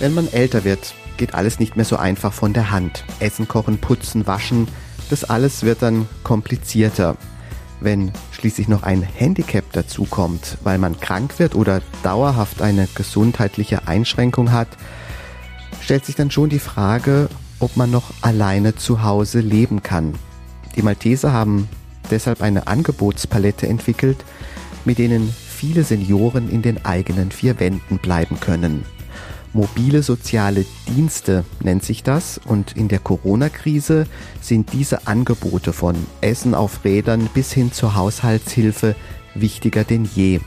Wenn man älter wird, geht alles nicht mehr so einfach von der Hand. Essen, kochen, putzen, waschen, das alles wird dann komplizierter. Wenn schließlich noch ein Handicap dazukommt, weil man krank wird oder dauerhaft eine gesundheitliche Einschränkung hat, stellt sich dann schon die Frage, ob man noch alleine zu Hause leben kann. Die Malteser haben deshalb eine Angebotspalette entwickelt, mit denen viele Senioren in den eigenen vier Wänden bleiben können. Mobile soziale Dienste nennt sich das und in der Corona-Krise sind diese Angebote von Essen auf Rädern bis hin zur Haushaltshilfe wichtiger denn je.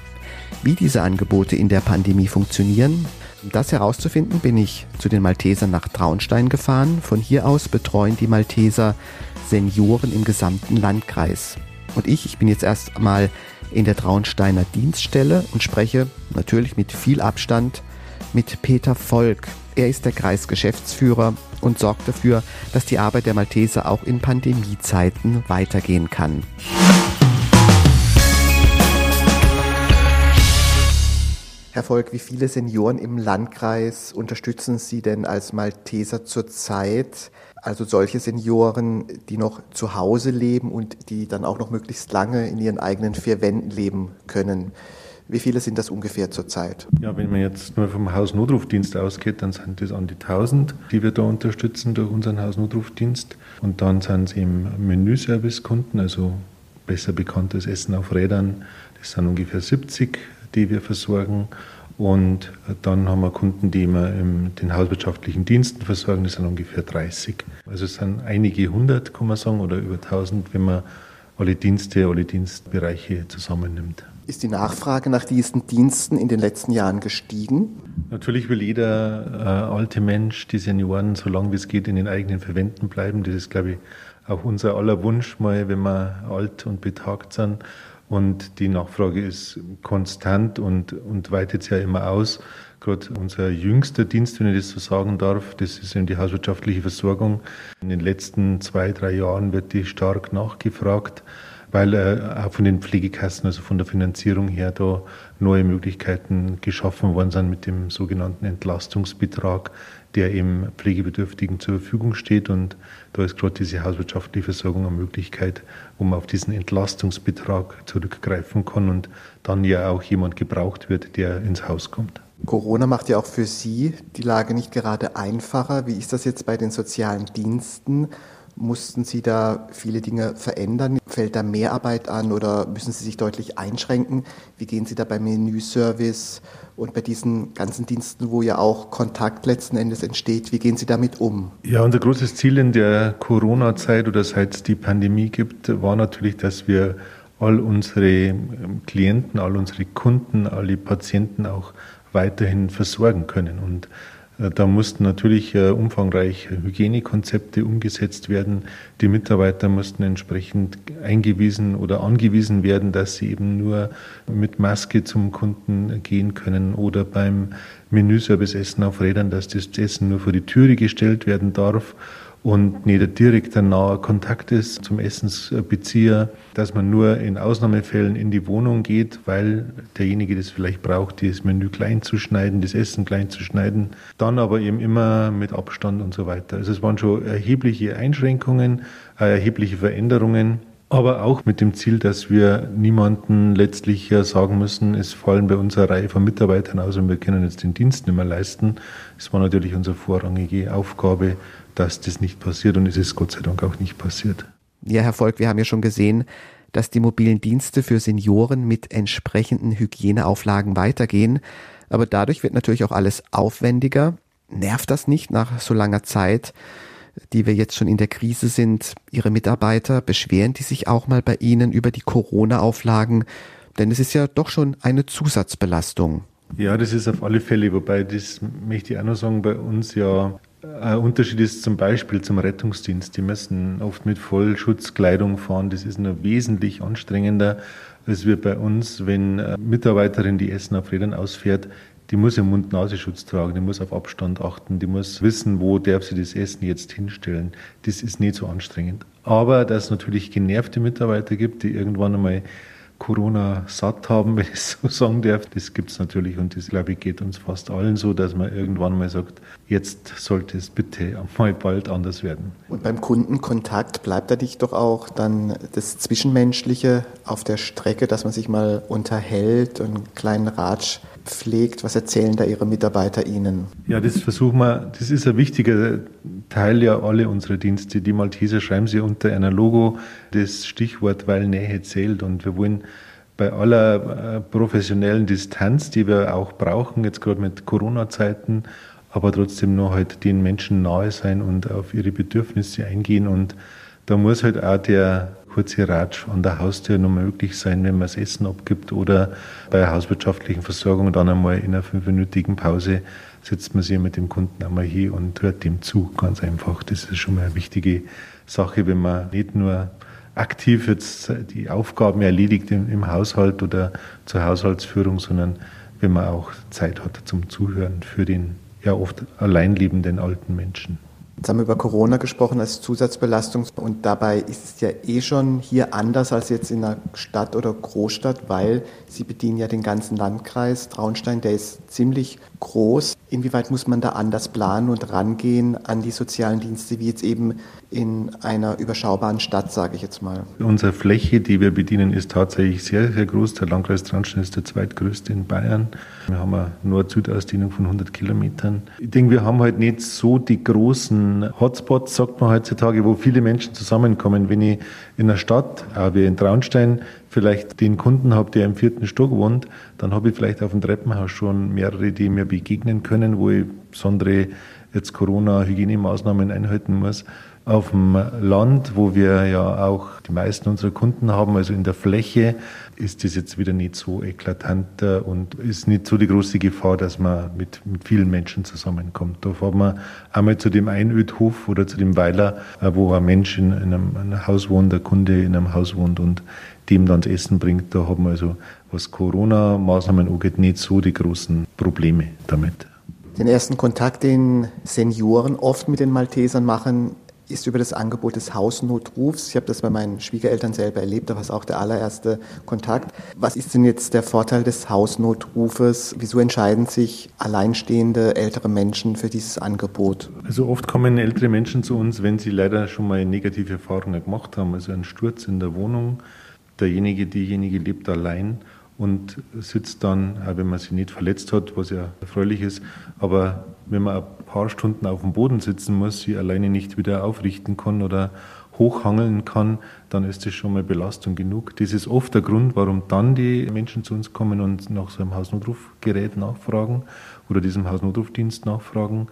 Wie diese Angebote in der Pandemie funktionieren, um das herauszufinden, bin ich zu den Maltesern nach Traunstein gefahren. Von hier aus betreuen die Malteser Senioren im gesamten Landkreis. Und ich, ich bin jetzt erst mal in der Traunsteiner Dienststelle und spreche natürlich mit viel Abstand mit Peter Volk. Er ist der Kreisgeschäftsführer und sorgt dafür, dass die Arbeit der Malteser auch in Pandemiezeiten weitergehen kann. Herr Volk, wie viele Senioren im Landkreis unterstützen Sie denn als Malteser zurzeit? Also solche Senioren, die noch zu Hause leben und die dann auch noch möglichst lange in ihren eigenen vier Wänden leben können. Wie viele sind das ungefähr zurzeit? Ja, wenn man jetzt nur vom Hausnotrufdienst ausgeht, dann sind das an die 1000, die wir da unterstützen durch unseren Hausnotrufdienst. Und dann sind es eben Menüservice-Kunden, also besser bekanntes Essen auf Rädern. Das sind ungefähr 70, die wir versorgen. Und dann haben wir Kunden, die wir in den hauswirtschaftlichen Diensten versorgen, das sind ungefähr 30. Also es sind einige hundert, kann man sagen, oder über 1000, wenn man alle Dienste, alle Dienstbereiche zusammennimmt. Ist die Nachfrage nach diesen Diensten in den letzten Jahren gestiegen? Natürlich will jeder äh, alte Mensch, die Senioren, so lange wie es geht, in den eigenen Verwänden bleiben. Das ist, glaube ich, auch unser aller Wunsch, mal, wenn wir alt und betagt sind. Und die Nachfrage ist konstant und, und weitet ja immer aus. Gerade unser jüngster Dienst, wenn ich das so sagen darf, das ist eben die hauswirtschaftliche Versorgung. In den letzten zwei, drei Jahren wird die stark nachgefragt weil äh, auch von den Pflegekassen, also von der Finanzierung her, da neue Möglichkeiten geschaffen worden sind mit dem sogenannten Entlastungsbetrag, der eben Pflegebedürftigen zur Verfügung steht. Und da ist gerade diese hauswirtschaftliche Versorgung eine Möglichkeit, wo man auf diesen Entlastungsbetrag zurückgreifen kann und dann ja auch jemand gebraucht wird, der ins Haus kommt. Corona macht ja auch für Sie die Lage nicht gerade einfacher. Wie ist das jetzt bei den sozialen Diensten? Mussten Sie da viele Dinge verändern? Fällt da Mehrarbeit an oder müssen Sie sich deutlich einschränken? Wie gehen Sie da beim Menüservice und bei diesen ganzen Diensten, wo ja auch Kontakt letzten Endes entsteht, wie gehen Sie damit um? Ja, unser großes Ziel in der Corona-Zeit oder seit es die Pandemie gibt, war natürlich, dass wir all unsere Klienten, all unsere Kunden, alle Patienten auch weiterhin versorgen können. Und da mussten natürlich äh, umfangreich Hygienekonzepte umgesetzt werden. Die Mitarbeiter mussten entsprechend eingewiesen oder angewiesen werden, dass sie eben nur mit Maske zum Kunden gehen können oder beim Menüservice Essen auf Rädern, dass das Essen nur vor die Türe gestellt werden darf und nicht ein direkter naher Kontakt ist zum Essensbezieher, dass man nur in Ausnahmefällen in die Wohnung geht, weil derjenige das vielleicht braucht, das Menü klein zu schneiden, das Essen klein zu schneiden, dann aber eben immer mit Abstand und so weiter. Also es waren schon erhebliche Einschränkungen, äh, erhebliche Veränderungen. Aber auch mit dem Ziel, dass wir niemanden letztlich sagen müssen, es fallen bei uns eine Reihe von Mitarbeitern aus und wir können jetzt den Dienst nicht mehr leisten. Es war natürlich unsere vorrangige Aufgabe, dass das nicht passiert und es ist Gott sei Dank auch nicht passiert. Ja, Herr Volk, wir haben ja schon gesehen, dass die mobilen Dienste für Senioren mit entsprechenden Hygieneauflagen weitergehen. Aber dadurch wird natürlich auch alles aufwendiger. Nervt das nicht nach so langer Zeit, die wir jetzt schon in der Krise sind? Ihre Mitarbeiter, beschweren die sich auch mal bei Ihnen über die Corona-Auflagen? Denn es ist ja doch schon eine Zusatzbelastung. Ja, das ist auf alle Fälle, wobei das möchte ich auch noch sagen, bei uns ja ein Unterschied ist zum Beispiel zum Rettungsdienst. Die müssen oft mit Vollschutzkleidung fahren. Das ist noch wesentlich anstrengender als wir bei uns, wenn eine Mitarbeiterin, die Essen auf Rädern ausfährt, die muss ja Mund-Nasenschutz tragen, die muss auf Abstand achten, die muss wissen, wo darf sie das Essen jetzt hinstellen. Das ist nicht so anstrengend. Aber dass es natürlich genervte Mitarbeiter gibt, die irgendwann einmal Corona satt haben, wenn ich so sagen darf. Das gibt es natürlich und das, glaube ich, geht uns fast allen so, dass man irgendwann mal sagt, jetzt sollte es bitte mal bald anders werden. Und beim Kundenkontakt bleibt da dich doch auch dann das Zwischenmenschliche auf der Strecke, dass man sich mal unterhält und einen kleinen Ratsch pflegt. Was erzählen da Ihre Mitarbeiter Ihnen? Ja, das versuchen wir, das ist ein wichtiger Teil ja alle unserer Dienste. Die Malteser schreiben sie unter einer Logo das Stichwort, weil Nähe zählt. Und wir wollen bei aller äh, professionellen Distanz, die wir auch brauchen, jetzt gerade mit Corona-Zeiten, aber trotzdem noch halt den Menschen nahe sein und auf ihre Bedürfnisse eingehen. Und da muss halt auch der kurze Ratsch an der Haustür noch möglich sein, wenn man das Essen abgibt oder bei der hauswirtschaftlichen Versorgung dann einmal in einer fünfminütigen Pause setzt man sich mit dem Kunden einmal hier und hört dem zu, ganz einfach. Das ist schon mal eine wichtige Sache, wenn man nicht nur aktiv jetzt die Aufgaben erledigt im, im Haushalt oder zur Haushaltsführung, sondern wenn man auch Zeit hat zum Zuhören für den ja oft alleinlebenden alten Menschen. Jetzt haben wir über Corona gesprochen als Zusatzbelastung und dabei ist es ja eh schon hier anders als jetzt in einer Stadt oder Großstadt, weil Sie bedienen ja den ganzen Landkreis. Traunstein, der ist ziemlich groß. Inwieweit muss man da anders planen und rangehen an die sozialen Dienste, wie jetzt eben in einer überschaubaren Stadt, sage ich jetzt mal? Unsere Fläche, die wir bedienen, ist tatsächlich sehr, sehr groß. Der Landkreis Traunstein ist der zweitgrößte in Bayern. Wir haben eine Nord-Süd-Ausdehnung von 100 Kilometern. Ich denke, wir haben halt nicht so die großen Hotspots, sagt man heutzutage, wo viele Menschen zusammenkommen. Wenn ich in einer Stadt, auch wie in Traunstein, vielleicht den Kunden habe, der im vierten Stock wohnt, dann habe ich vielleicht auf dem Treppenhaus schon mehrere, die mir begegnen können, wo ich besondere jetzt Corona-Hygienemaßnahmen einhalten muss. Auf dem Land, wo wir ja auch die meisten unserer Kunden haben, also in der Fläche, ist das jetzt wieder nicht so eklatant und ist nicht so die große Gefahr, dass man mit, mit vielen Menschen zusammenkommt. Da fahren wir einmal zu dem Einödhof oder zu dem Weiler, äh, wo ein Mensch in einem, in einem Haus wohnt, der Kunde in einem Haus wohnt und dem dann das Essen bringt. Da haben wir also, was Corona-Maßnahmen angeht, nicht so die großen Probleme damit. Den ersten Kontakt, den Senioren oft mit den Maltesern machen, ist über das Angebot des Hausnotrufs. Ich habe das bei meinen Schwiegereltern selber erlebt, da war es auch der allererste Kontakt. Was ist denn jetzt der Vorteil des Hausnotrufes? Wieso entscheiden sich alleinstehende ältere Menschen für dieses Angebot? Also oft kommen ältere Menschen zu uns, wenn sie leider schon mal negative Erfahrungen gemacht haben, also einen Sturz in der Wohnung. Derjenige, diejenige lebt allein und sitzt dann, auch wenn man sich nicht verletzt hat, was ja erfreulich ist, aber wenn man ein paar Stunden auf dem Boden sitzen muss, sie alleine nicht wieder aufrichten kann oder hochhangeln kann, dann ist das schon mal Belastung genug. Das ist oft der Grund, warum dann die Menschen zu uns kommen und nach so einem Hausnotrufgerät nachfragen oder diesem Hausnotrufdienst nachfragen.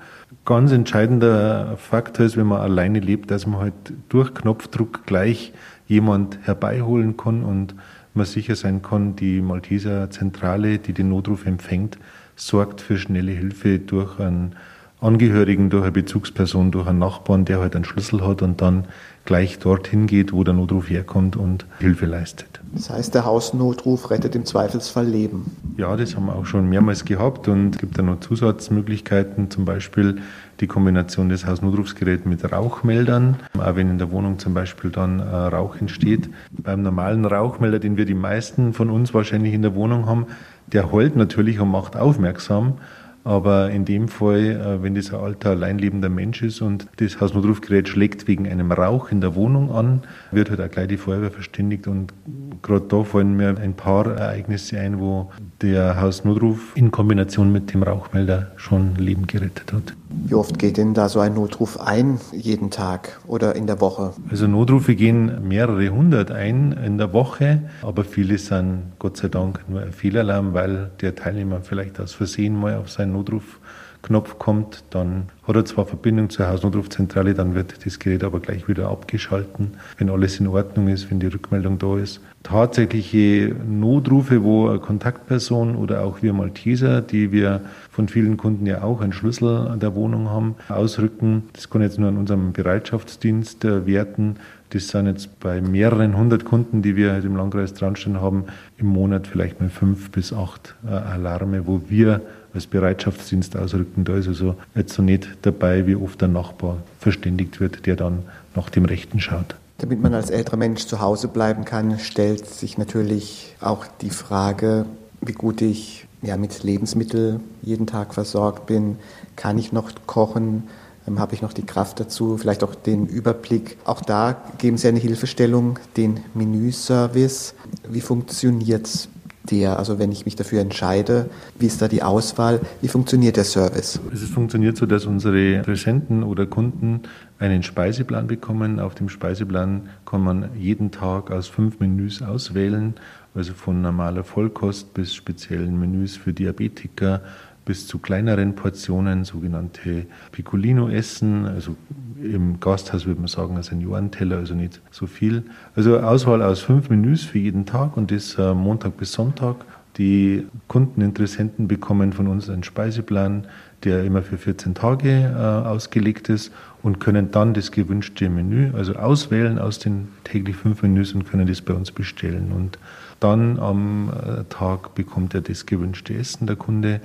Ganz entscheidender Faktor ist, wenn man alleine lebt, dass man halt durch Knopfdruck gleich jemand herbeiholen kann und man sicher sein kann, die Malteser Zentrale, die den Notruf empfängt, sorgt für schnelle Hilfe durch einen Angehörigen, durch eine Bezugsperson, durch einen Nachbarn, der halt einen Schlüssel hat und dann gleich dorthin geht, wo der Notruf herkommt und Hilfe leistet. Das heißt, der Hausnotruf rettet im Zweifelsfall Leben. Ja, das haben wir auch schon mehrmals gehabt und es gibt da noch Zusatzmöglichkeiten, zum Beispiel die Kombination des Hausnotrufsgeräts mit Rauchmeldern, auch wenn in der Wohnung zum Beispiel dann äh, Rauch entsteht. Beim normalen Rauchmelder, den wir die meisten von uns wahrscheinlich in der Wohnung haben, der heult natürlich und macht aufmerksam. Aber in dem Fall, äh, wenn das ein alter, alleinlebender Mensch ist und das Hausnotrufgerät schlägt wegen einem Rauch in der Wohnung an, wird halt auch gleich die Feuerwehr verständigt. Und gerade da fallen mir ein paar Ereignisse ein, wo der Hausnotruf in Kombination mit dem Rauchmelder schon Leben gerettet hat. Wie oft geht denn da so ein Notruf ein, jeden Tag oder in der Woche? Also Notrufe gehen mehrere hundert ein in der Woche, aber viele sind Gott sei Dank nur ein Fehlalarm, weil der Teilnehmer vielleicht aus Versehen mal auf seinen Notruf Knopf kommt, dann hat er zwar Verbindung zur Hausnotrufzentrale, dann wird das Gerät aber gleich wieder abgeschalten, wenn alles in Ordnung ist, wenn die Rückmeldung da ist. Tatsächliche Notrufe, wo eine Kontaktperson oder auch wir Malteser, die wir von vielen Kunden ja auch einen Schlüssel der Wohnung haben, ausrücken. Das kann jetzt nur an unserem Bereitschaftsdienst äh, werten. Das sind jetzt bei mehreren hundert Kunden, die wir im Landkreis Traunstein haben, im Monat vielleicht mal fünf bis acht äh, Alarme, wo wir als Bereitschaftsdienst ausrücken. Da ist also jetzt so nicht dabei, wie oft der Nachbar verständigt wird, der dann nach dem Rechten schaut. Damit man als älterer Mensch zu Hause bleiben kann, stellt sich natürlich auch die Frage, wie gut ich ja, mit Lebensmitteln jeden Tag versorgt bin. Kann ich noch kochen? Ähm, habe ich noch die Kraft dazu? Vielleicht auch den Überblick. Auch da geben Sie eine Hilfestellung, den Menüservice. Wie funktioniert der? Also wenn ich mich dafür entscheide, wie ist da die Auswahl? Wie funktioniert der Service? Es funktioniert so, dass unsere Interessenten oder Kunden einen Speiseplan bekommen. Auf dem Speiseplan kann man jeden Tag aus fünf Menüs auswählen, also von normaler Vollkost bis speziellen Menüs für Diabetiker bis zu kleineren Portionen, sogenannte Piccolino-Essen, also im Gasthaus würde man sagen, ein Seniorenteller, also nicht so viel. Also Auswahl aus fünf Menüs für jeden Tag und das äh, Montag bis Sonntag. Die Kundeninteressenten bekommen von uns einen Speiseplan, der immer für 14 Tage äh, ausgelegt ist und können dann das gewünschte Menü, also auswählen aus den täglich fünf Menüs und können das bei uns bestellen. Und dann am äh, Tag bekommt er das gewünschte Essen, der Kunde,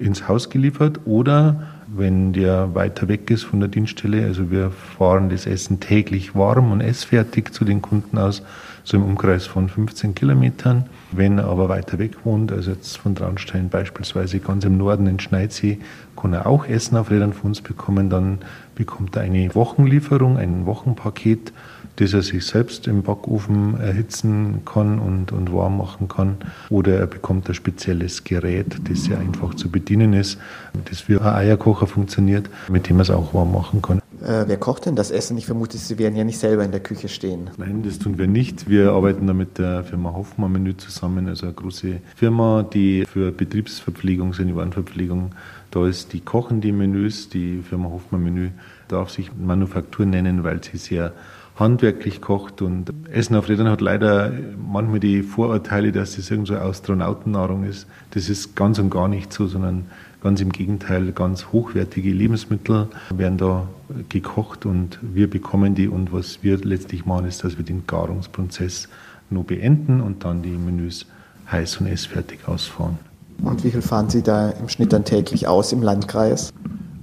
ins Haus geliefert oder wenn der weiter weg ist von der Dienststelle, also wir fahren das Essen täglich warm und essfertig zu den Kunden aus, so im Umkreis von 15 Kilometern. Wenn er aber weiter weg wohnt, also jetzt von Traunstein beispielsweise ganz im Norden in Schneidsee, kann er auch Essen auf Rädern von uns bekommen. Dann bekommt er eine Wochenlieferung, ein Wochenpaket das er sich selbst im Backofen erhitzen kann und, und warm machen kann. Oder er bekommt ein spezielles Gerät, das sehr einfach zu bedienen ist, das wie ein Eierkocher funktioniert, mit dem er es auch warm machen kann. Äh, wer kocht denn das Essen? Ich vermute, Sie werden ja nicht selber in der Küche stehen. Nein, das tun wir nicht. Wir arbeiten da mit der Firma Hoffmann Menü zusammen, also eine große Firma, die für Betriebsverpflegung, Seniorenverpflegung da ist. Die kochen die Menüs. Die Firma Hoffmann Menü darf sich Manufaktur nennen, weil sie sehr handwerklich kocht. Und Essen auf Rädern hat leider manchmal die Vorurteile, dass das irgend so Astronautennahrung ist. Das ist ganz und gar nicht so, sondern ganz im Gegenteil, ganz hochwertige Lebensmittel werden da gekocht und wir bekommen die. Und was wir letztlich machen, ist, dass wir den Garungsprozess nur beenden und dann die Menüs heiß und essfertig ausfahren. Und wie viel fahren Sie da im Schnitt dann täglich aus im Landkreis?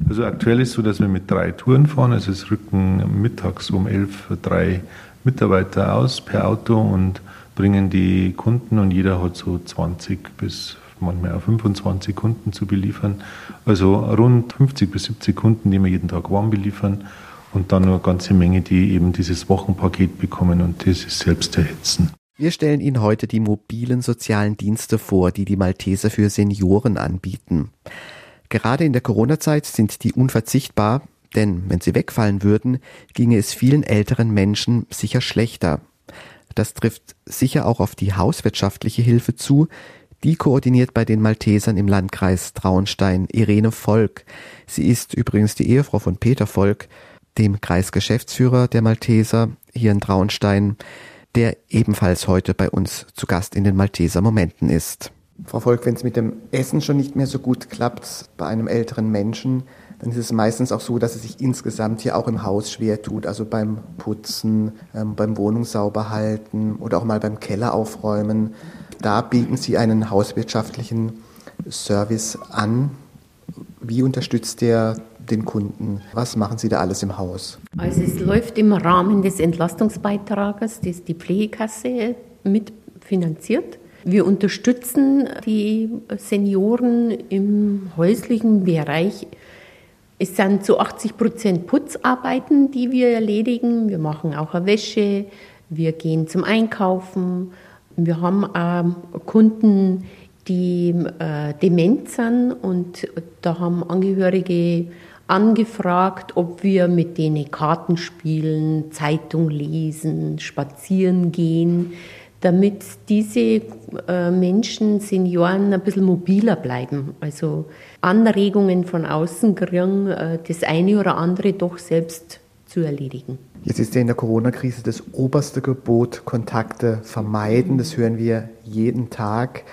Also aktuell ist es so, dass wir mit drei Touren fahren. Also es rücken mittags um elf drei Mitarbeiter aus per Auto und bringen die Kunden und jeder hat so 20 bis manchmal auch 25 Kunden zu beliefern. Also rund 50 bis 70 Kunden, die wir jeden Tag warm beliefern und dann noch eine ganze Menge, die eben dieses Wochenpaket bekommen und dieses selbst erhitzen. Wir stellen Ihnen heute die mobilen sozialen Dienste vor, die die Malteser für Senioren anbieten. Gerade in der Corona-Zeit sind die unverzichtbar, denn wenn sie wegfallen würden, ginge es vielen älteren Menschen sicher schlechter. Das trifft sicher auch auf die hauswirtschaftliche Hilfe zu. Die koordiniert bei den Maltesern im Landkreis Traunstein Irene Volk. Sie ist übrigens die Ehefrau von Peter Volk, dem Kreisgeschäftsführer der Malteser hier in Traunstein, der ebenfalls heute bei uns zu Gast in den Malteser Momenten ist. Frau Volk, wenn es mit dem Essen schon nicht mehr so gut klappt bei einem älteren Menschen, dann ist es meistens auch so, dass es sich insgesamt hier auch im Haus schwer tut, also beim Putzen, ähm, beim Wohnung sauber halten oder auch mal beim Keller aufräumen. Da bieten Sie einen hauswirtschaftlichen Service an. Wie unterstützt der den Kunden? Was machen Sie da alles im Haus? Also es läuft im Rahmen des Entlastungsbeitrages, das die Pflegekasse mitfinanziert. Wir unterstützen die Senioren im häuslichen Bereich. Es sind zu 80 Prozent Putzarbeiten, die wir erledigen. Wir machen auch Wäsche, wir gehen zum Einkaufen. Wir haben auch Kunden, die äh, dement sind und da haben Angehörige angefragt, ob wir mit denen Karten spielen, Zeitung lesen, spazieren gehen damit diese äh, Menschen, Senioren, ein bisschen mobiler bleiben. Also Anregungen von außen kriegen, äh, das eine oder andere doch selbst zu erledigen. Jetzt ist ja in der Corona-Krise das oberste Gebot Kontakte vermeiden. Das hören wir jeden Tag.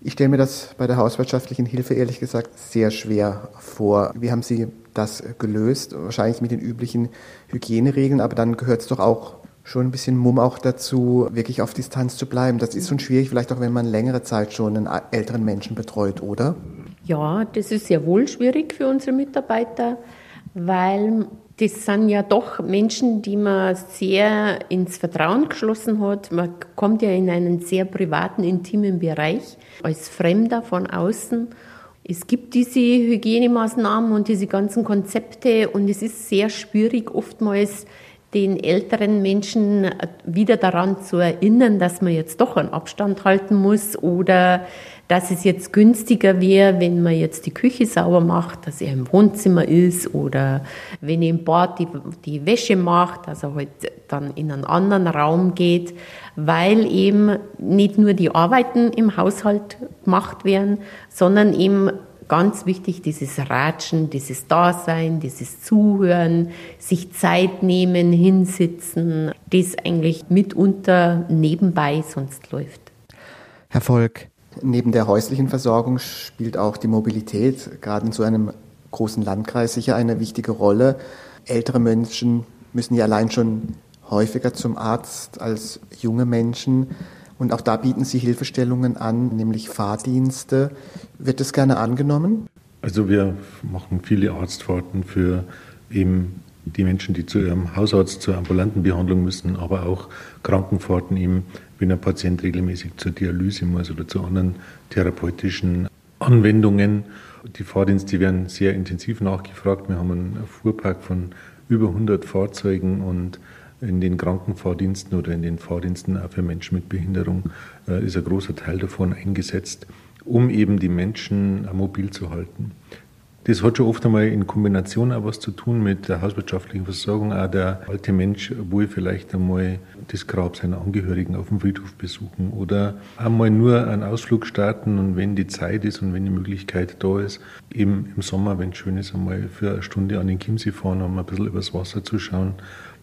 Ich stelle mir das bei der hauswirtschaftlichen Hilfe ehrlich gesagt sehr schwer vor. Wie haben Sie das gelöst? Wahrscheinlich mit den üblichen Hygieneregeln, aber dann gehört es doch auch schon ein bisschen Mumm auch dazu, wirklich auf Distanz zu bleiben. Das ist schon schwierig, vielleicht auch wenn man längere Zeit schon einen älteren Menschen betreut, oder? Ja, das ist sehr wohl schwierig für unsere Mitarbeiter, weil Das sind ja doch Menschen, die man sehr ins Vertrauen geschlossen hat. Man kommt ja in einen sehr privaten, intimen Bereich als Fremder von außen. Es gibt diese Hygienemaßnahmen und diese ganzen Konzepte und es ist sehr schwierig, oftmals den älteren Menschen wieder daran zu erinnern, dass man jetzt doch einen Abstand halten muss oder dass es jetzt günstiger wäre, wenn man jetzt die Küche sauber macht, dass er im Wohnzimmer ist oder wenn er im Bad die, die Wäsche macht, dass er halt dann in einen anderen Raum geht, weil eben nicht nur die Arbeiten im Haushalt gemacht werden, sondern eben ganz wichtig, dieses Ratschen, dieses Dasein, dieses Zuhören, sich Zeit nehmen, hinsitzen, das eigentlich mitunter nebenbei sonst läuft. Herr Volk, neben der häuslichen Versorgung spielt auch die Mobilität gerade in so einem großen Landkreis sicher eine wichtige Rolle. Ältere Menschen müssen ja allein schon häufiger zum Arzt als junge Menschen. Und auch da bieten Sie Hilfestellungen an, nämlich Fahrdienste. Wird das gerne angenommen? Also wir machen viele Arztfahrten für eben die Menschen, die zu ihrem Hausarzt zur ambulanten Behandlung müssen, aber auch Krankenfahrten eben, wenn ein Patient regelmäßig zur Dialyse muss oder zu anderen therapeutischen Anwendungen. Die Fahrdienste werden sehr intensiv nachgefragt. Wir haben einen Fuhrpark von über 100 Fahrzeugen und in den Krankenfahrdiensten oder in den Fahrdiensten auch für Menschen mit Behinderung äh, ist ein großer Teil davon eingesetzt, um eben die Menschen mobil zu halten. Das hat schon oft einmal in Kombination auch was zu tun mit der hauswirtschaftlichen Versorgung. Auch der alte Mensch will vielleicht einmal das Grab seiner Angehörigen auf dem Friedhof besuchen oder einmal nur einen Ausflug starten und wenn die Zeit ist und wenn die Möglichkeit da ist, eben im Sommer, wenn es schön ist, einmal für eine Stunde an den Chiemsee fahren, um ein bisschen übers Wasser zu schauen.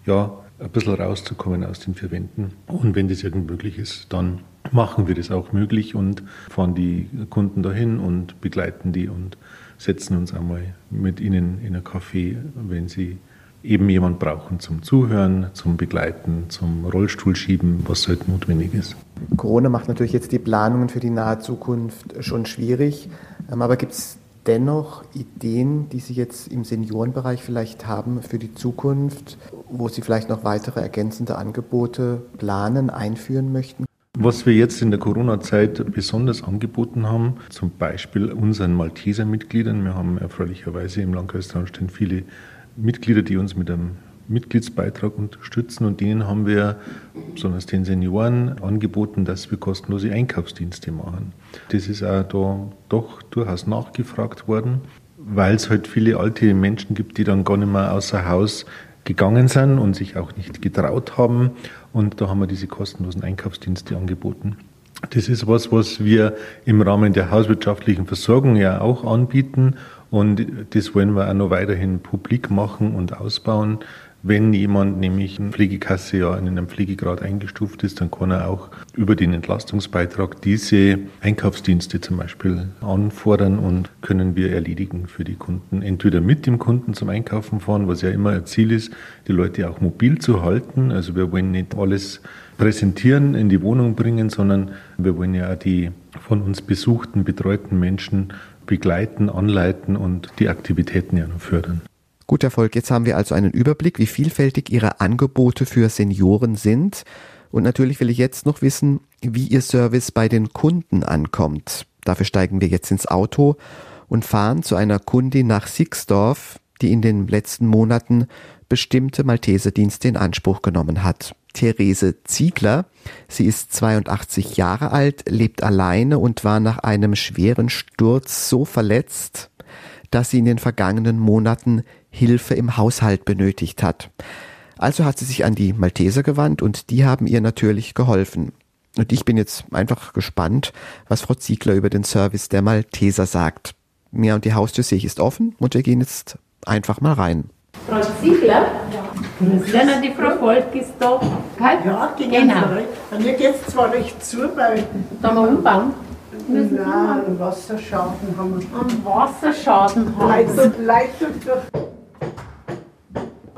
Ja, ein bisschen rauszukommen aus den vier Wänden. Und wenn das irgend möglich ist, dann machen wir das auch möglich und fahren die Kunden dahin und begleiten die und setzen uns einmal mit ihnen in ein Café, wenn sie eben jemand brauchen zum Zuhören, zum Begleiten, zum Rollstuhlschieben, was halt notwendig ist. Corona macht natürlich jetzt die Planungen für die nahe Zukunft schon schwierig, ähm, aber gibt es dennoch Ideen, die Sie jetzt im Seniorenbereich vielleicht haben für die Zukunft, wo Sie vielleicht noch weitere ergänzende Angebote planen, einführen möchten? Was wir jetzt in der Corona-Zeit besonders angeboten haben, zum Beispiel unseren Malteser-Mitgliedern, wir haben erfreulicherweise im Landkreis Traunstein viele Mitglieder, die uns mit einem Mitgliedsbeitrag unterstützen und denen haben wir, besonders den Senioren, angeboten, dass wir kostenlose Einkaufsdienste machen. Das ist auch da doch durchaus nachgefragt worden, weil es halt viele alte Menschen gibt, die dann gar nicht mehr außer Haus gegangen sind und sich auch nicht getraut haben. Und da haben wir diese kostenlosen Einkaufsdienste angeboten. Das ist was, was wir im Rahmen der hauswirtschaftlichen Versorgung ja auch anbieten. Und das wollen wir auch noch weiterhin publik machen und ausbauen, wenn jemand nämlich in Pflegekasse ja in einem Pflegegrad eingestuft ist, dann kann er auch über den Entlastungsbeitrag diese Einkaufsdienste zum Beispiel anfordern und können wir erledigen für die Kunden. Entweder mit dem Kunden zum Einkaufen fahren, was ja immer ein Ziel ist, die Leute auch mobil zu halten. Also wir wollen nicht alles präsentieren, in die Wohnung bringen, sondern wir wollen ja auch die von uns besuchten, betreuten Menschen begleiten, anleiten und die Aktivitäten ja noch fördern. Gut Erfolg, jetzt haben wir also einen Überblick, wie vielfältig Ihre Angebote für Senioren sind. Und natürlich will ich jetzt noch wissen, wie Ihr Service bei den Kunden ankommt. Dafür steigen wir jetzt ins Auto und fahren zu einer Kundin nach Sixdorf, die in den letzten Monaten bestimmte Malteserdienste in Anspruch genommen hat. Therese Ziegler. Sie ist 82 Jahre alt, lebt alleine und war nach einem schweren Sturz so verletzt, dass sie in den vergangenen Monaten Hilfe im Haushalt benötigt hat. Also hat sie sich an die Malteser gewandt und die haben ihr natürlich geholfen. Und ich bin jetzt einfach gespannt, was Frau Ziegler über den Service der Malteser sagt. Mir und die Haustür sehe ich ist offen und wir gehen jetzt einfach mal rein. Frau Ziegler? Ja. Lena, die Frau Volk ist da. Ja, die genau. Und mir geht es zwar recht zu, weil... Da mal umbauen? Nein, einen Wasserschaden haben wir. Einen Wasserschaden haben wir. Leitung durch...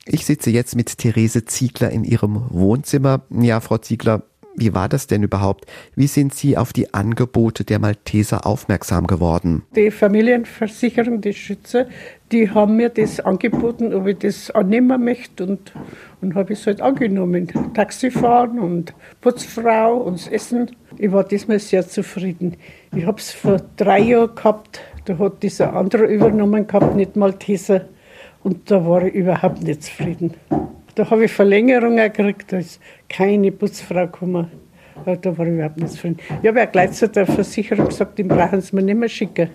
Ich sitze jetzt mit Therese Ziegler in ihrem Wohnzimmer. Ja, Frau Ziegler, Wie war das denn überhaupt? Wie sind Sie auf die Angebote der Malteser aufmerksam geworden? Die Familienversicherung, die Schütze, die haben mir das angeboten, ob ich das annehmen möchte und, und habe es halt angenommen. Taxifahren und Putzfrau und das Essen. Ich war diesmal sehr zufrieden. Ich habe es vor drei Jahren gehabt, da hat dieser andere übernommen gehabt, nicht Malteser. Und da war ich überhaupt nicht zufrieden. Da habe ich Verlängerung gekriegt, da ist keine Putzfrau gekommen. Da war ich überhaupt nicht zufrieden. Ich habe ja gleich zu der Versicherung gesagt, den brauchen sie mir nicht mehr schicken.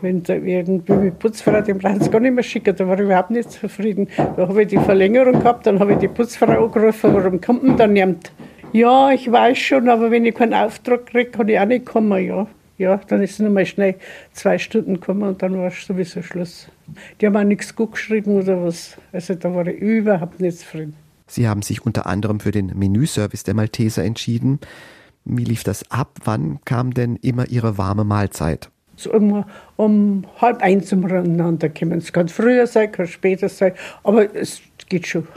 Wenn da irgendwie mit Putzfrau, den brauchen sie gar nicht mehr schicken, da war ich überhaupt nicht zufrieden. Da habe ich die Verlängerung gehabt, dann habe ich die Putzfrau angerufen, warum kommt denn da niemand? Ja, ich weiß schon, aber wenn ich keinen Auftrag kriege, kann ich auch nicht kommen, ja. Ja, dann ist es nochmal schnell zwei Stunden gekommen und dann war es sowieso Schluss. Die haben auch nichts gut geschrieben oder was. Also da war ich überhaupt nicht zufrieden. Sie haben sich unter anderem für den Menüservice der Malteser entschieden. Wie lief das ab? Wann kam denn immer Ihre warme Mahlzeit? So um, um halb eins umeinander kommen. Es kann früher sein, kann später sein, aber es geht schon.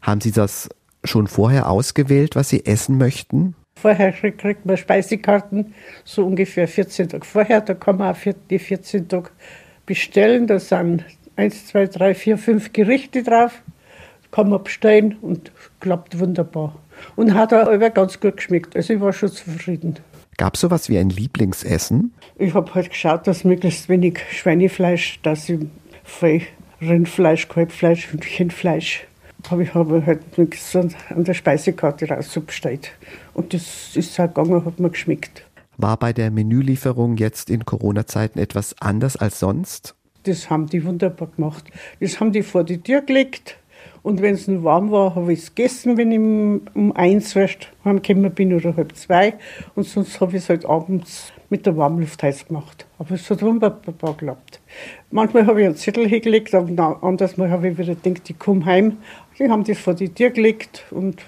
Haben Sie das schon vorher ausgewählt, was Sie essen möchten? Vorher kriegt man Speisekarten, so ungefähr 14 Tage vorher. Da kann man auch die 14 Tage bestellen. Da sind 1, 2, 3, 4, 5 Gerichte drauf. Kann man bestellen und klappt wunderbar. Und hat auch immer ganz gut geschmeckt. Also ich war schon zufrieden. Gab es sowas wie ein Lieblingsessen? Ich habe halt geschaut, dass möglichst wenig Schweinefleisch, dass ich viel Rindfleisch, Kalbfleisch, Hühnchenfleisch habe ich aber halt nichts an der Speisekarte rausbestellt. Und das ist auch gegangen, hat mir geschmeckt. War bei der Menülieferung jetzt in Corona-Zeiten etwas anders als sonst? Das haben die wunderbar gemacht. Das haben die vor die Tür gelegt. Und wenn es warm war, habe ich es gegessen, wenn ich um eins erst heimgekommen bin oder halb zwei. Und sonst habe ich es halt abends mit der Warmluft heiß gemacht. Aber es hat wunderbar geklappt. Manchmal habe ich einen Zettel hingelegt, aber anders Mal habe ich wieder gedacht, ich komme heim. Die haben das vor die Tür gelegt und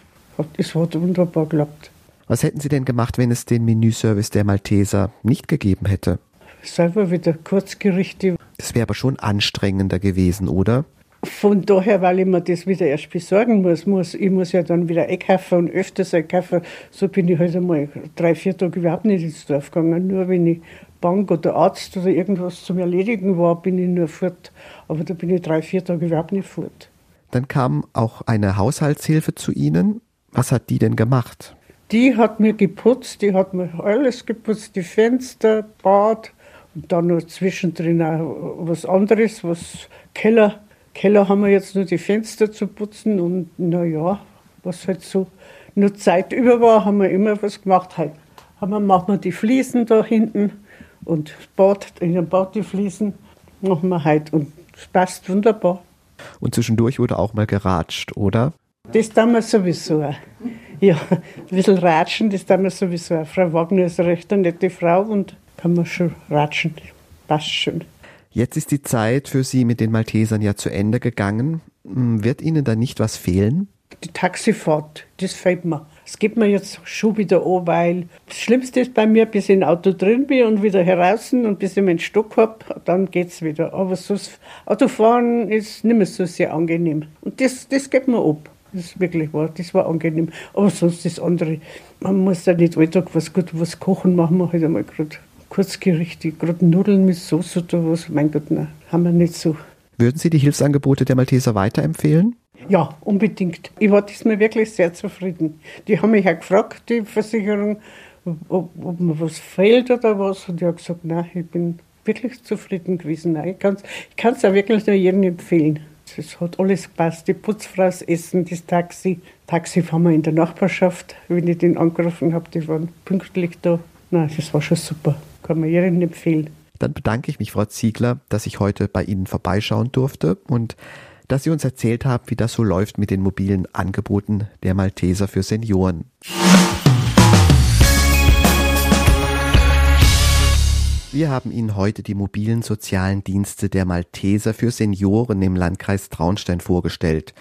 es hat wunderbar geklappt. Was hätten Sie denn gemacht, wenn es den Menüservice der Malteser nicht gegeben hätte? Selber wieder Kurzgerichte. Das wäre aber schon anstrengender gewesen, oder? Von daher, weil ich mir das wieder erst besorgen muss, muss ich muss ja dann wieder einkaufen und öfters einkaufen. So bin ich halt einmal drei, vier Tage überhaupt nicht ins Dorf gegangen. Nur wenn ich Bank oder Arzt oder irgendwas zum Erledigen war, bin ich nur fort. Aber da bin ich drei, vier Tage überhaupt nicht fort. Dann kam auch eine Haushaltshilfe zu Ihnen. Was hat die denn gemacht? Die hat mir geputzt, die hat mir alles geputzt, die Fenster, Bad und dann noch zwischendrin auch was anderes, was Keller. Keller haben wir jetzt nur die Fenster zu putzen und naja, was halt so nur Zeit über war, haben wir immer was gemacht. Halt haben wir, machen wir die Fliesen da hinten und in dem Bad die Fliesen machen wir halt und es passt wunderbar. Und zwischendurch wurde auch mal geratscht, oder? Das tun wir sowieso. Ja, ein bisschen ratschen, das tun wir sowieso. Frau Wagner ist eine recht nette Frau und kann man schon ratschen. Passt schon. Jetzt ist die Zeit für Sie mit den Maltesern ja zu Ende gegangen. Hm, wird Ihnen da nicht was fehlen? Die Taxifahrt, das fehlt mir. Es geht mir jetzt schon wieder an, weil das Schlimmste ist bei mir, bis ich im Auto drin bin und wieder heraus und bis ich meinen Stock habe, dann geht es wieder. Aber so Autofahren ist nicht mehr so sehr angenehm. Und das, das geht mir ab. Das ist wirklich wahr, das war angenehm. Aber sonst das andere, man muss ja nicht alltag was gut was kochen, machen wir halt einmal gerade Kurzgerichte, gerade Nudeln mit Soße oder was. Mein Gott, nein, haben wir nicht so. Würden Sie die Hilfsangebote der Malteser weiterempfehlen? Ja, unbedingt. Ich war diesmal wirklich sehr zufrieden. Die haben mich auch gefragt, die Versicherung, ob, ob mir was fehlt oder was. Und ich habe gesagt, nein, ich bin wirklich zufrieden gewesen. Nein, ich kann es auch wirklich nur jedem empfehlen. Es hat alles gepasst. Die Putzfrau, das Essen, das Taxi. Taxi fahren wir in der Nachbarschaft. Wenn ich den angerufen habe, die waren pünktlich da. Nein, das war schon super. Kann man jedem empfehlen. Dann bedanke ich mich, Frau Ziegler, dass ich heute bei Ihnen vorbeischauen durfte und dass Sie uns erzählt haben, wie das so läuft mit den mobilen Angeboten der Malteser für Senioren. Wir haben Ihnen heute die mobilen sozialen Dienste der Malteser für Senioren im Landkreis Traunstein vorgestellt.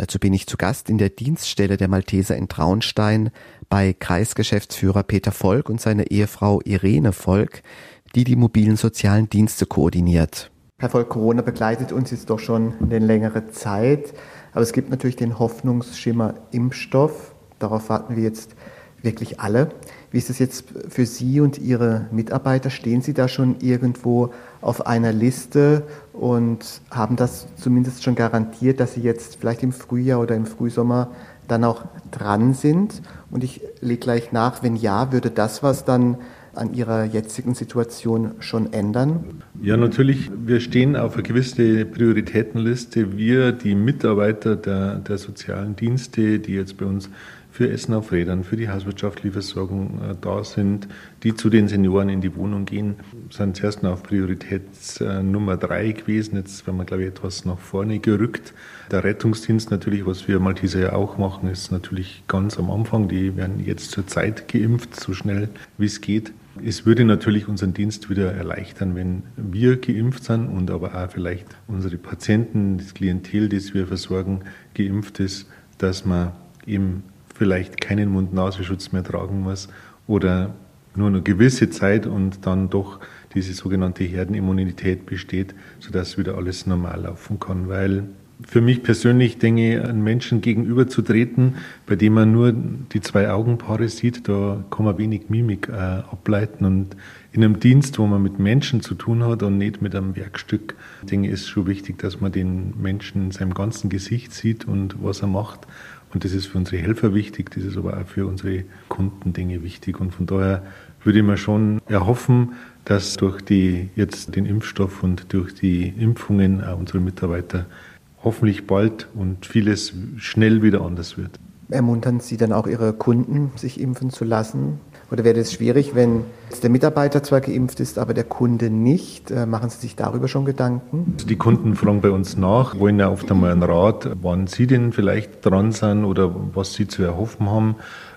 Dazu bin ich zu Gast in der Dienststelle der Malteser in Traunstein bei Kreisgeschäftsführer Peter Volk und seiner Ehefrau Irene Volk, die die mobilen sozialen Dienste koordiniert. Herr Volk, Corona begleitet uns jetzt doch schon eine längere Zeit, aber es gibt natürlich den Hoffnungsschimmer Impfstoff. Darauf warten wir jetzt wirklich alle. Wie ist es jetzt für Sie und Ihre Mitarbeiter? Stehen Sie da schon irgendwo auf einer Liste und haben das zumindest schon garantiert, dass Sie jetzt vielleicht im Frühjahr oder im Frühsommer dann auch dran sind? Und ich lege gleich nach, wenn ja, würde das was dann an Ihrer jetzigen Situation schon ändern? Ja, natürlich. Wir stehen auf einer gewissen Prioritätenliste. Wir, die Mitarbeiter der, der sozialen Dienste, die jetzt bei uns für Essen auf Rädern, für die hauswirtschaftliche Versorgung äh, da sind, die zu den Senioren in die Wohnung gehen, sind zuerst noch auf Prioritätsnummer äh, drei gewesen. Jetzt werden wir, glaube ich, etwas nach vorne gerückt. Der Rettungsdienst natürlich, was wir Malteser ja auch machen, ist natürlich ganz am Anfang. Die werden jetzt zur Zeit geimpft, so schnell wie es geht. Es würde natürlich unseren Dienst wieder erleichtern, wenn wir geimpft sind und aber auch vielleicht unsere Patienten, das Klientel, das wir versorgen, geimpft ist, dass man eben vielleicht keinen Mund-Nasenschutz mehr tragen muss oder nur eine gewisse Zeit und dann doch diese sogenannte Herdenimmunität besteht, sodass wieder alles normal laufen kann. Weil für mich persönlich denke ich, einem Menschen gegenüberzutreten, bei dem man nur die zwei Augenpaare sieht, da kann man wenig Mimik äh, ableiten. Und in einem Dienst, wo man mit Menschen zu tun hat und nicht mit einem Werkstück, denke ich, ist schon wichtig, dass man den Menschen in seinem ganzen Gesicht sieht und was er macht. Und das ist für unsere Helfer wichtig, das ist aber auch für unsere Kunden Dinge wichtig. Und von daher würde ich mir schon erhoffen, dass durch die, jetzt den Impfstoff und durch die Impfungen auch unsere Mitarbeiter hoffentlich bald und vieles schnell wieder anders wird. Ermuntern Sie dann auch Ihre Kunden, sich impfen zu lassen? Oder wäre es schwierig, wenn der Mitarbeiter zwar geimpft ist, aber der Kunde nicht? Äh, machen Sie sich darüber schon Gedanken? Also die Kunden fragen bei uns nach, wollen ja oft einmal einen Rat, wann sie denn vielleicht dran sind oder was sie zu erhoffen haben.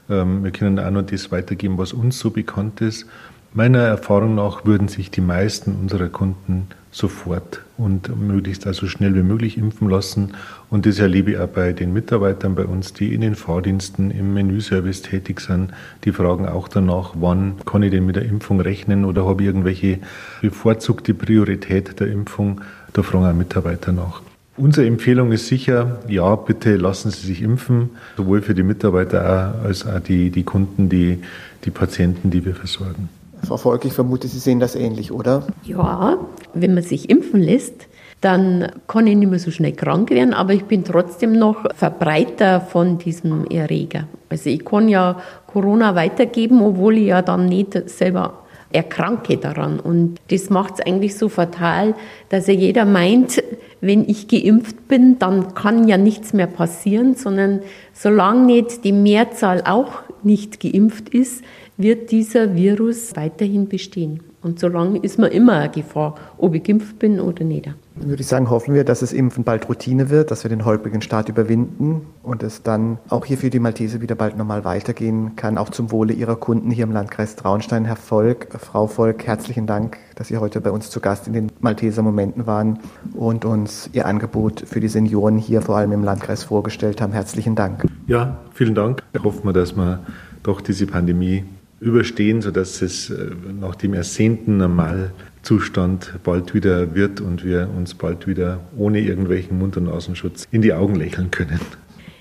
Ähm, wir können auch nur das weitergeben, was uns so bekannt ist. Meiner Erfahrung nach würden sich die meisten unserer Kunden sofort und möglichst also schnell wie möglich impfen lassen. Und das erlebe ich auch bei den Mitarbeitern bei uns, die in den Fahrdiensten im Menüservice tätig sind. Die fragen auch danach, wann kann ich denn mit der Impfung rechnen oder habe ich irgendwelche bevorzugte Priorität der Impfung. Da fragen auch Mitarbeiter nach. Unsere Empfehlung ist sicher, ja, bitte lassen Sie sich impfen, sowohl für die Mitarbeiter als auch die, die Kunden, die, die Patienten, die wir versorgen. Frau Volk, ich vermute, Sie sehen das ähnlich, oder? Ja, wenn man sich impfen lässt, dann kann ich nicht mehr so schnell krank werden, aber ich bin trotzdem noch Verbreiter von diesem Erreger. Also ich kann ja Corona weitergeben, obwohl ich ja dann nicht selber erkranke daran. Und das macht es eigentlich so fatal, dass ja jeder meint, wenn ich geimpft bin, dann kann ja nichts mehr passieren, sondern solange nicht die Mehrzahl auch nicht geimpft ist, wird dieser Virus weiterhin bestehen. Und solange ist man immer eine Gefahr, ob ich geimpft bin oder nicht. Dann würde ich sagen, hoffen wir, dass das Impfen bald Routine wird, dass wir den holprigen Start überwinden und es dann auch hier für die Malteser wieder bald normal weitergehen kann, auch zum Wohle Ihrer Kunden hier im Landkreis Traunstein. Herr Volk, Frau Volk, herzlichen Dank, dass Sie heute bei uns zu Gast in den Malteser Momenten waren und uns Ihr Angebot für die Senioren hier vor allem im Landkreis vorgestellt haben. Herzlichen Dank. Ja, vielen Dank. Hoffen wir, dass wir doch diese Pandemie überstehen, sodass es äh, nach dem ersehnten Normalzustand bald wieder wird und wir uns bald wieder ohne irgendwelchen Mund- und Nasenschutz in die Augen lächeln können.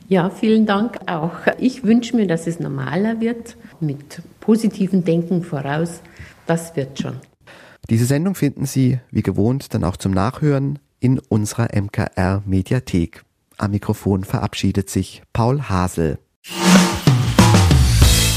Ja, vielen Dank auch. Ich wünsche mir, dass es normaler wird, mit positivem Denken voraus. Das wird schon. Diese Sendung finden Sie, wie gewohnt, dann auch zum Nachhören in unserer MKR Mediathek. Am Mikrofon verabschiedet sich Paul Hasel.